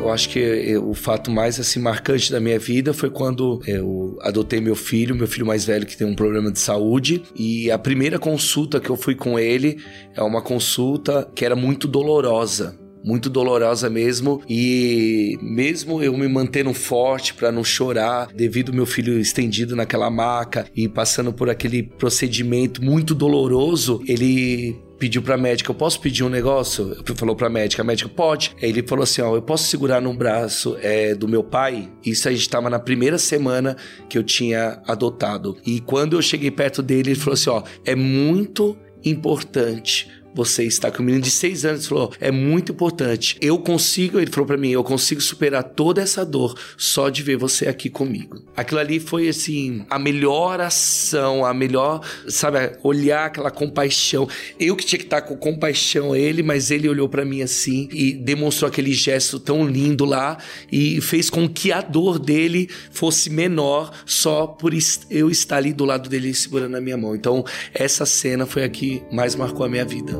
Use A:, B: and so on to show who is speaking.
A: Eu acho que eu, o fato mais assim marcante da minha vida foi quando eu adotei meu filho, meu filho mais velho que tem um problema de saúde, e a primeira consulta que eu fui com ele é uma consulta que era muito dolorosa muito dolorosa mesmo e mesmo eu me mantendo forte para não chorar devido ao meu filho estendido naquela maca e passando por aquele procedimento muito doloroso, ele pediu pra médica, eu posso pedir um negócio? Falou pra médica, a médica, pode. Aí ele falou assim, ó, eu posso segurar no braço é, do meu pai? Isso a gente tava na primeira semana que eu tinha adotado. E quando eu cheguei perto dele, ele falou assim, ó, é muito importante você está com um menino de seis anos, falou, é muito importante. Eu consigo, ele falou para mim, eu consigo superar toda essa dor só de ver você aqui comigo. Aquilo ali foi assim, a melhor ação, a melhor, sabe, olhar aquela compaixão. Eu que tinha que estar com compaixão a ele, mas ele olhou para mim assim e demonstrou aquele gesto tão lindo lá e fez com que a dor dele fosse menor só por eu estar ali do lado dele segurando a minha mão. Então, essa cena foi a que mais marcou a minha vida.